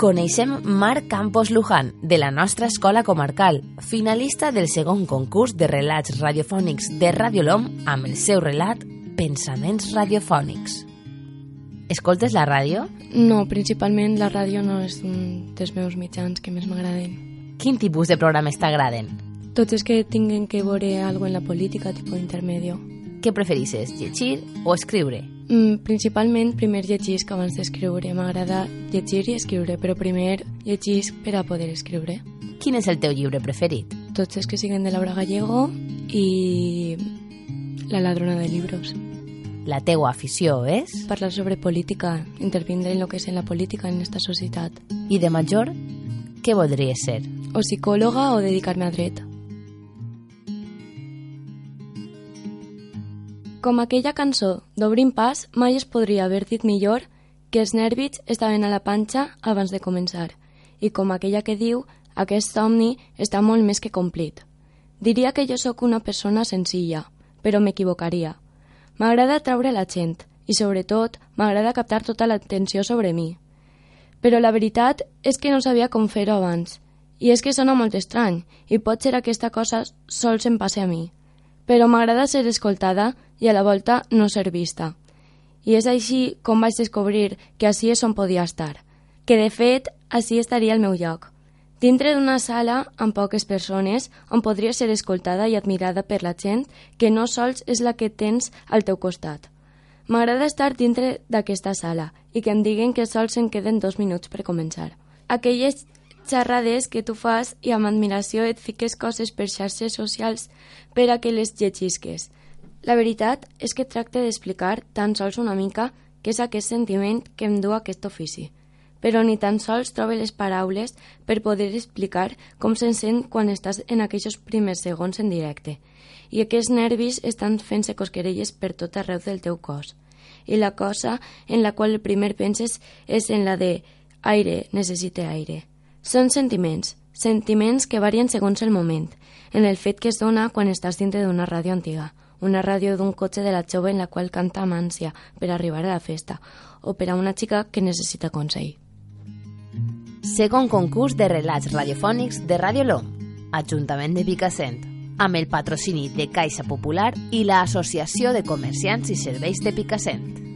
coneixem Marc Campos Luján, de la nostra escola comarcal, finalista del segon concurs de relats radiofònics de Radio LOM amb el seu relat Pensaments radiofònics. Escoltes la ràdio? No, principalment la ràdio no és un dels meus mitjans que més m'agraden. Quin tipus de programes t'agraden? Tots els que tinguen que veure algo en la política, tipus intermedio. Què preferisses, llegir o escriure? Mm, principalment primer llegisc abans d'escriure. M'agrada llegir i escriure, però primer llegisc per a poder escriure. Quin és el teu llibre preferit? Tots els que siguen de Laura Gallego i La ladrona de libros. La teua afició és? Parlar sobre política, intervindre en lo que és en la política en esta societat. I de major, què voldries ser? O psicòloga o dedicar-me a dret. Com aquella cançó d'Obrim pas, mai es podria haver dit millor que els nervis estaven a la panxa abans de començar. I com aquella que diu, aquest somni està molt més que complit. Diria que jo sóc una persona senzilla, però m'equivocaria. M'agrada traure la gent i, sobretot, m'agrada captar tota l'atenció sobre mi. Però la veritat és que no sabia com fer-ho abans. I és que sona molt estrany, i pot ser aquesta cosa sols em passe a mi. Però m'agrada ser escoltada i a la volta no ser vista. I és així com vaig descobrir que així és on podia estar, que de fet així estaria el meu lloc. Dintre d'una sala amb poques persones on podria ser escoltada i admirada per la gent que no sols és la que tens al teu costat. M'agrada estar dintre d'aquesta sala i que em diguen que sols em queden dos minuts per començar. Aquelles xerrades que tu fas i amb admiració et fiques coses per xarxes socials per a que les llegisques. La veritat és que tracte d'explicar tan sols una mica què és aquest sentiment que em du aquest ofici però ni tan sols trobe les paraules per poder explicar com se'n sent quan estàs en aquells primers segons en directe i aquests nervis estan fent-se cosquerelles per tot arreu del teu cos. I la cosa en la qual primer penses és en la de aire, necessite aire. Són sentiments, sentiments que varien segons el moment, en el fet que es dona quan estàs dintre d'una ràdio antiga, una ràdio d'un cotxe de la jove en la qual canta amb ànsia per arribar a la festa, o per a una xica que necessita consell. Segon concurs de relats radiofònics de Radio LOM, Ajuntament de Picassent, amb el patrocini de Caixa Popular i l'Associació de Comerciants i Serveis de Picassent.